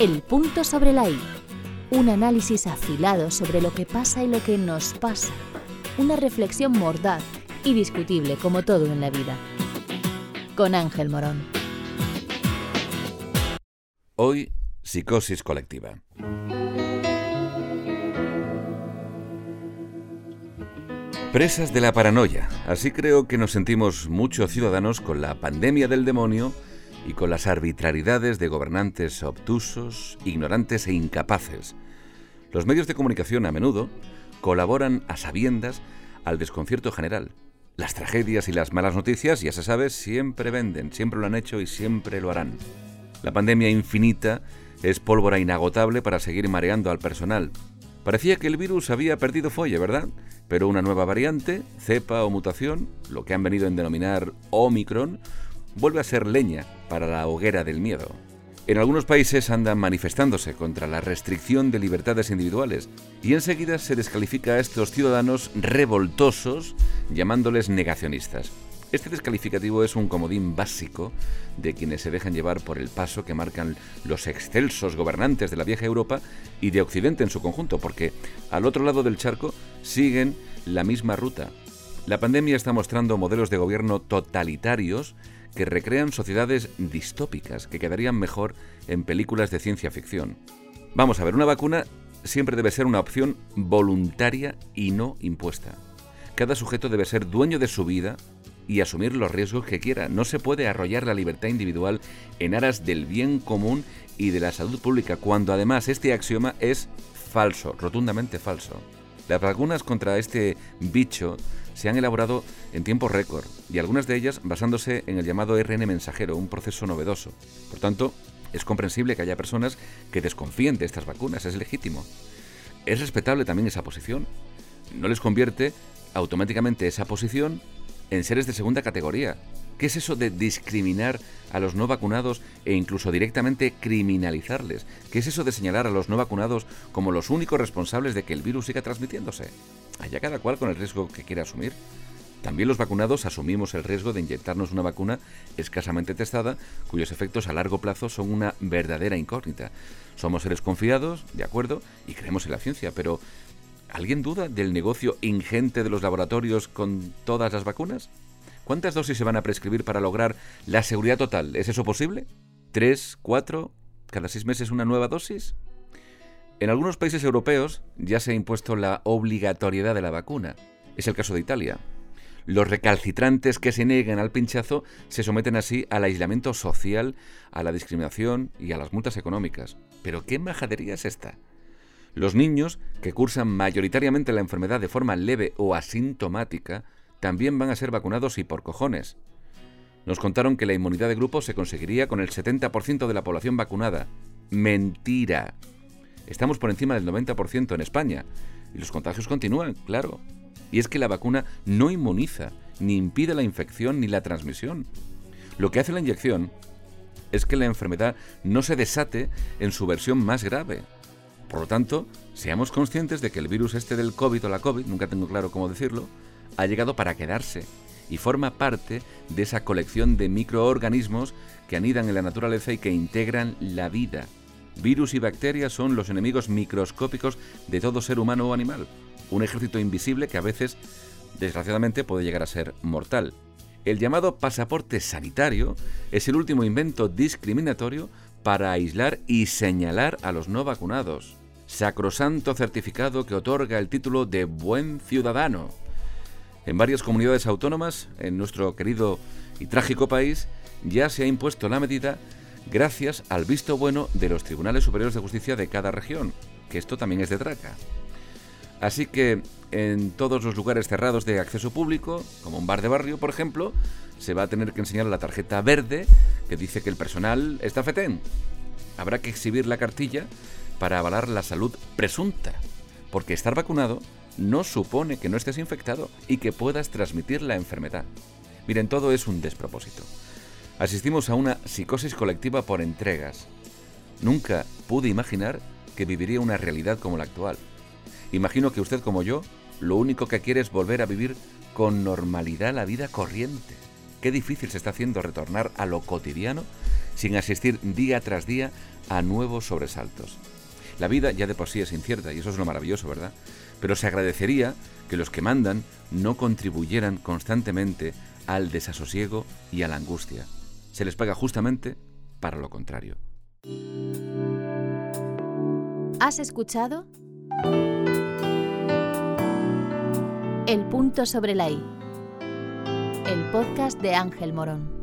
El punto sobre la I. Un análisis afilado sobre lo que pasa y lo que nos pasa. Una reflexión mordaz y discutible como todo en la vida. Con Ángel Morón. Hoy, psicosis colectiva. Presas de la paranoia. Así creo que nos sentimos muchos ciudadanos con la pandemia del demonio y con las arbitrariedades de gobernantes obtusos, ignorantes e incapaces. Los medios de comunicación a menudo colaboran a sabiendas al desconcierto general. Las tragedias y las malas noticias, ya se sabe, siempre venden, siempre lo han hecho y siempre lo harán. La pandemia infinita es pólvora inagotable para seguir mareando al personal. Parecía que el virus había perdido folle, ¿verdad? Pero una nueva variante, cepa o mutación, lo que han venido en denominar Omicron, vuelve a ser leña para la hoguera del miedo. En algunos países andan manifestándose contra la restricción de libertades individuales y enseguida se descalifica a estos ciudadanos revoltosos llamándoles negacionistas. Este descalificativo es un comodín básico de quienes se dejan llevar por el paso que marcan los excelsos gobernantes de la vieja Europa y de Occidente en su conjunto, porque al otro lado del charco siguen la misma ruta. La pandemia está mostrando modelos de gobierno totalitarios que recrean sociedades distópicas que quedarían mejor en películas de ciencia ficción. Vamos a ver, una vacuna siempre debe ser una opción voluntaria y no impuesta. Cada sujeto debe ser dueño de su vida y asumir los riesgos que quiera. No se puede arrollar la libertad individual en aras del bien común y de la salud pública, cuando además este axioma es falso, rotundamente falso. Las vacunas contra este bicho se han elaborado en tiempo récord y algunas de ellas basándose en el llamado RN mensajero, un proceso novedoso. Por tanto, es comprensible que haya personas que desconfíen de estas vacunas, es legítimo. Es respetable también esa posición. No les convierte automáticamente esa posición en seres de segunda categoría. ¿Qué es eso de discriminar a los no vacunados e incluso directamente criminalizarles? ¿Qué es eso de señalar a los no vacunados como los únicos responsables de que el virus siga transmitiéndose? Allá cada cual con el riesgo que quiera asumir. También los vacunados asumimos el riesgo de inyectarnos una vacuna escasamente testada, cuyos efectos a largo plazo son una verdadera incógnita. Somos seres confiados, de acuerdo, y creemos en la ciencia, pero ¿alguien duda del negocio ingente de los laboratorios con todas las vacunas? ¿Cuántas dosis se van a prescribir para lograr la seguridad total? ¿Es eso posible? ¿Tres? ¿Cuatro? ¿Cada seis meses una nueva dosis? En algunos países europeos ya se ha impuesto la obligatoriedad de la vacuna. Es el caso de Italia. Los recalcitrantes que se niegan al pinchazo se someten así al aislamiento social, a la discriminación y a las multas económicas. Pero ¿qué majadería es esta? Los niños, que cursan mayoritariamente la enfermedad de forma leve o asintomática, también van a ser vacunados y por cojones. Nos contaron que la inmunidad de grupo se conseguiría con el 70% de la población vacunada. Mentira. Estamos por encima del 90% en España. Y los contagios continúan, claro. Y es que la vacuna no inmuniza, ni impide la infección ni la transmisión. Lo que hace la inyección es que la enfermedad no se desate en su versión más grave. Por lo tanto, seamos conscientes de que el virus este del COVID o la COVID, nunca tengo claro cómo decirlo, ha llegado para quedarse y forma parte de esa colección de microorganismos que anidan en la naturaleza y que integran la vida. Virus y bacterias son los enemigos microscópicos de todo ser humano o animal, un ejército invisible que a veces, desgraciadamente, puede llegar a ser mortal. El llamado pasaporte sanitario es el último invento discriminatorio para aislar y señalar a los no vacunados. Sacrosanto certificado que otorga el título de buen ciudadano. En varias comunidades autónomas, en nuestro querido y trágico país, ya se ha impuesto la medida gracias al visto bueno de los tribunales superiores de justicia de cada región, que esto también es de traca. Así que en todos los lugares cerrados de acceso público, como un bar de barrio, por ejemplo, se va a tener que enseñar la tarjeta verde que dice que el personal está fetén. Habrá que exhibir la cartilla para avalar la salud presunta, porque estar vacunado no supone que no estés infectado y que puedas transmitir la enfermedad. Miren, todo es un despropósito. Asistimos a una psicosis colectiva por entregas. Nunca pude imaginar que viviría una realidad como la actual. Imagino que usted como yo, lo único que quiere es volver a vivir con normalidad la vida corriente. qué difícil se está haciendo retornar a lo cotidiano sin asistir día tras día a nuevos sobresaltos. La vida ya de por sí es incierta y eso es lo maravilloso, ¿verdad? Pero se agradecería que los que mandan no contribuyeran constantemente al desasosiego y a la angustia. Se les paga justamente para lo contrario. ¿Has escuchado? El punto sobre la I. El podcast de Ángel Morón.